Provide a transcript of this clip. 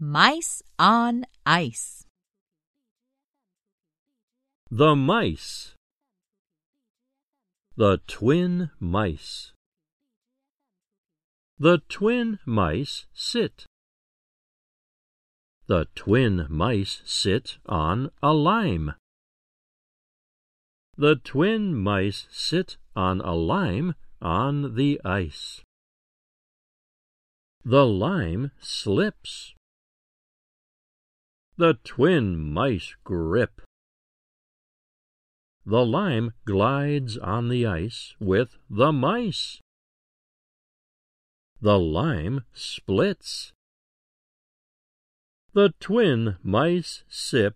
Mice on ice. The mice. The twin mice. The twin mice sit. The twin mice sit on a lime. The twin mice sit on a lime on the ice. The lime slips. The twin mice grip. The lime glides on the ice with the mice. The lime splits. The twin mice sip.